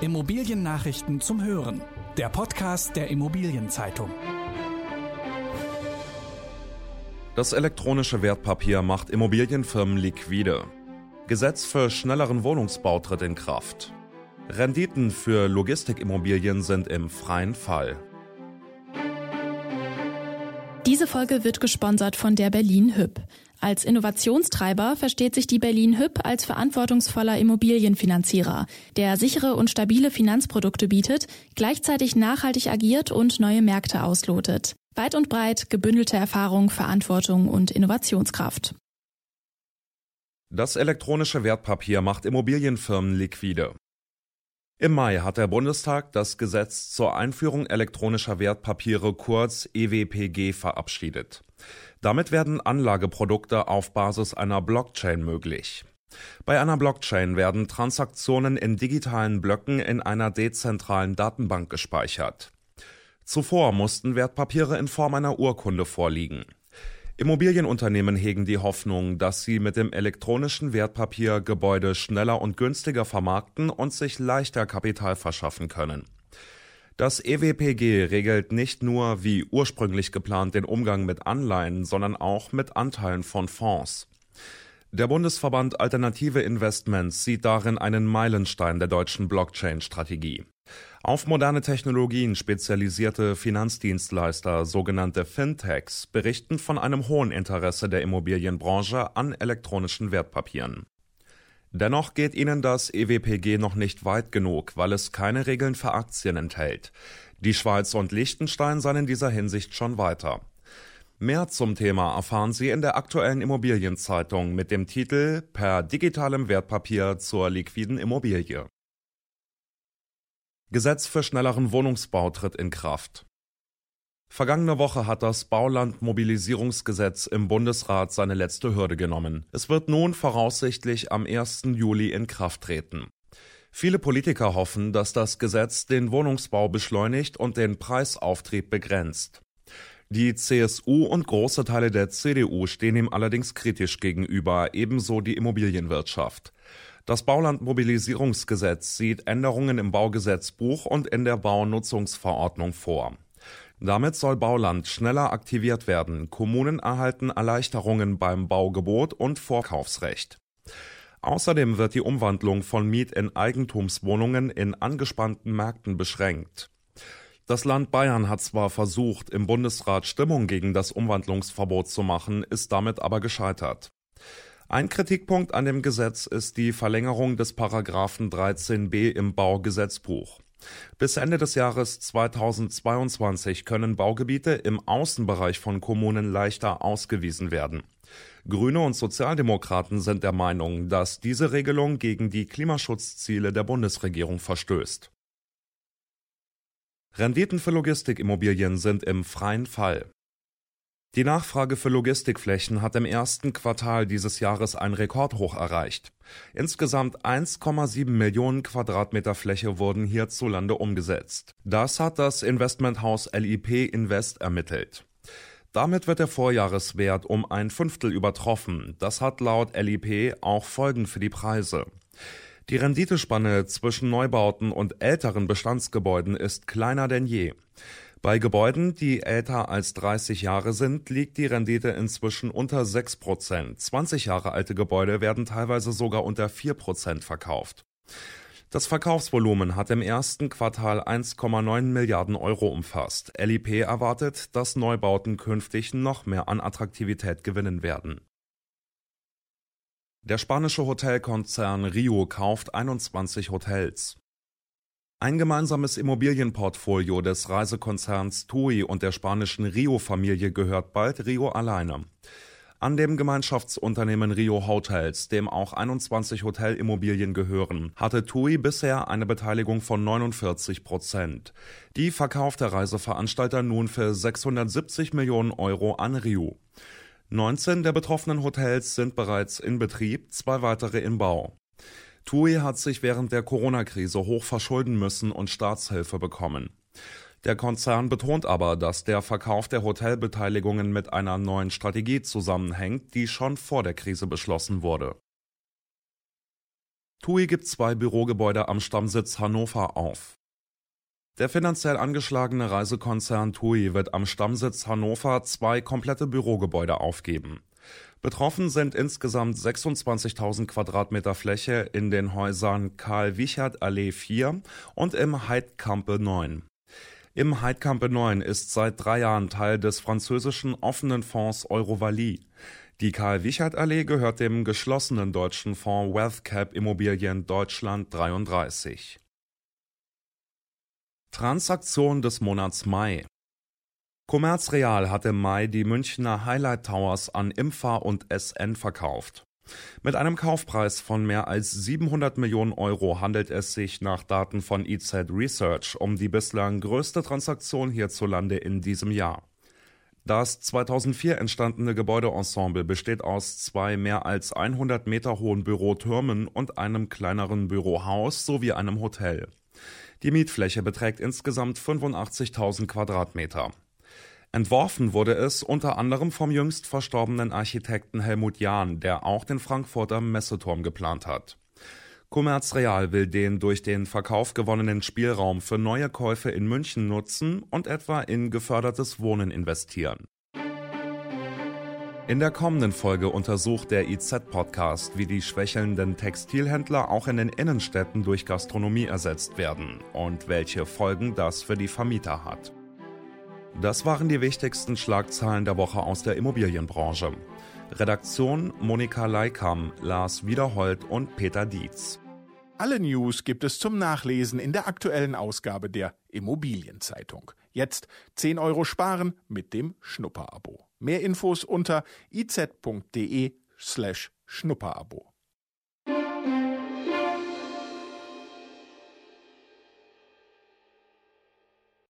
Immobiliennachrichten zum Hören. Der Podcast der Immobilienzeitung. Das elektronische Wertpapier macht Immobilienfirmen liquide. Gesetz für schnelleren Wohnungsbau tritt in Kraft. Renditen für Logistikimmobilien sind im freien Fall. Diese Folge wird gesponsert von der Berlin Hüb. Als Innovationstreiber versteht sich die Berlin Hüb als verantwortungsvoller Immobilienfinanzierer, der sichere und stabile Finanzprodukte bietet, gleichzeitig nachhaltig agiert und neue Märkte auslotet. Weit und breit gebündelte Erfahrung, Verantwortung und Innovationskraft. Das elektronische Wertpapier macht Immobilienfirmen liquide. Im Mai hat der Bundestag das Gesetz zur Einführung elektronischer Wertpapiere kurz EWPG verabschiedet. Damit werden Anlageprodukte auf Basis einer Blockchain möglich. Bei einer Blockchain werden Transaktionen in digitalen Blöcken in einer dezentralen Datenbank gespeichert. Zuvor mussten Wertpapiere in Form einer Urkunde vorliegen. Immobilienunternehmen hegen die Hoffnung, dass sie mit dem elektronischen Wertpapier Gebäude schneller und günstiger vermarkten und sich leichter Kapital verschaffen können. Das EWPG regelt nicht nur wie ursprünglich geplant den Umgang mit Anleihen, sondern auch mit Anteilen von Fonds. Der Bundesverband Alternative Investments sieht darin einen Meilenstein der deutschen Blockchain-Strategie. Auf moderne Technologien spezialisierte Finanzdienstleister, sogenannte Fintechs, berichten von einem hohen Interesse der Immobilienbranche an elektronischen Wertpapieren. Dennoch geht ihnen das EWPG noch nicht weit genug, weil es keine Regeln für Aktien enthält. Die Schweiz und Liechtenstein seien in dieser Hinsicht schon weiter. Mehr zum Thema erfahren Sie in der aktuellen Immobilienzeitung mit dem Titel Per digitalem Wertpapier zur liquiden Immobilie. Gesetz für schnelleren Wohnungsbau tritt in Kraft. Vergangene Woche hat das Baulandmobilisierungsgesetz im Bundesrat seine letzte Hürde genommen. Es wird nun voraussichtlich am 1. Juli in Kraft treten. Viele Politiker hoffen, dass das Gesetz den Wohnungsbau beschleunigt und den Preisauftrieb begrenzt. Die CSU und große Teile der CDU stehen ihm allerdings kritisch gegenüber, ebenso die Immobilienwirtschaft. Das Baulandmobilisierungsgesetz sieht Änderungen im Baugesetzbuch und in der Baunutzungsverordnung vor. Damit soll Bauland schneller aktiviert werden. Kommunen erhalten Erleichterungen beim Baugebot und Vorkaufsrecht. Außerdem wird die Umwandlung von Miet in Eigentumswohnungen in angespannten Märkten beschränkt. Das Land Bayern hat zwar versucht, im Bundesrat Stimmung gegen das Umwandlungsverbot zu machen, ist damit aber gescheitert. Ein Kritikpunkt an dem Gesetz ist die Verlängerung des Paragraphen 13b im Baugesetzbuch. Bis Ende des Jahres 2022 können Baugebiete im Außenbereich von Kommunen leichter ausgewiesen werden. Grüne und Sozialdemokraten sind der Meinung, dass diese Regelung gegen die Klimaschutzziele der Bundesregierung verstößt. Renditen für Logistikimmobilien sind im freien Fall. Die Nachfrage für Logistikflächen hat im ersten Quartal dieses Jahres ein Rekordhoch erreicht. Insgesamt 1,7 Millionen Quadratmeter Fläche wurden hierzulande umgesetzt. Das hat das Investmenthaus LIP Invest ermittelt. Damit wird der Vorjahreswert um ein Fünftel übertroffen. Das hat laut LIP auch Folgen für die Preise. Die Renditespanne zwischen Neubauten und älteren Bestandsgebäuden ist kleiner denn je. Bei Gebäuden, die älter als 30 Jahre sind, liegt die Rendite inzwischen unter 6 Prozent. 20 Jahre alte Gebäude werden teilweise sogar unter 4 Prozent verkauft. Das Verkaufsvolumen hat im ersten Quartal 1,9 Milliarden Euro umfasst. LIP erwartet, dass Neubauten künftig noch mehr an Attraktivität gewinnen werden. Der spanische Hotelkonzern Rio kauft 21 Hotels. Ein gemeinsames Immobilienportfolio des Reisekonzerns TUI und der spanischen Rio-Familie gehört bald Rio alleine. An dem Gemeinschaftsunternehmen Rio Hotels, dem auch 21 Hotelimmobilien gehören, hatte TUI bisher eine Beteiligung von 49 Prozent. Die verkauft der Reiseveranstalter nun für 670 Millionen Euro an Rio. 19 der betroffenen Hotels sind bereits in Betrieb, zwei weitere in Bau. TUI hat sich während der Corona-Krise hoch verschulden müssen und Staatshilfe bekommen. Der Konzern betont aber, dass der Verkauf der Hotelbeteiligungen mit einer neuen Strategie zusammenhängt, die schon vor der Krise beschlossen wurde. TUI gibt zwei Bürogebäude am Stammsitz Hannover auf. Der finanziell angeschlagene Reisekonzern TUI wird am Stammsitz Hannover zwei komplette Bürogebäude aufgeben. Betroffen sind insgesamt 26.000 Quadratmeter Fläche in den Häusern Karl-Wichert-Allee 4 und im Heidkampe 9. Im Heidkampe 9 ist seit drei Jahren Teil des französischen offenen Fonds Eurovalie. Die Karl-Wichert-Allee gehört dem geschlossenen deutschen Fonds WealthCap Immobilien Deutschland 33. Transaktion des Monats Mai. Commerz Real hat im Mai die Münchner Highlight Towers an Imfa und SN verkauft. Mit einem Kaufpreis von mehr als 700 Millionen Euro handelt es sich nach Daten von EZ Research um die bislang größte Transaktion hierzulande in diesem Jahr. Das 2004 entstandene Gebäudeensemble besteht aus zwei mehr als 100 Meter hohen Bürotürmen und einem kleineren Bürohaus sowie einem Hotel. Die Mietfläche beträgt insgesamt 85.000 Quadratmeter. Entworfen wurde es unter anderem vom jüngst verstorbenen Architekten Helmut Jahn, der auch den Frankfurter Messeturm geplant hat. Commerz Real will den durch den Verkauf gewonnenen Spielraum für neue Käufe in München nutzen und etwa in gefördertes Wohnen investieren. In der kommenden Folge untersucht der IZ-Podcast, wie die schwächelnden Textilhändler auch in den Innenstädten durch Gastronomie ersetzt werden und welche Folgen das für die Vermieter hat. Das waren die wichtigsten Schlagzeilen der Woche aus der Immobilienbranche. Redaktion Monika Leikam, Lars Wiederhold und Peter Dietz. Alle News gibt es zum Nachlesen in der aktuellen Ausgabe der Immobilienzeitung. Jetzt 10 Euro sparen mit dem Schnupperabo. Mehr Infos unter iz.de slash Schnupperabo.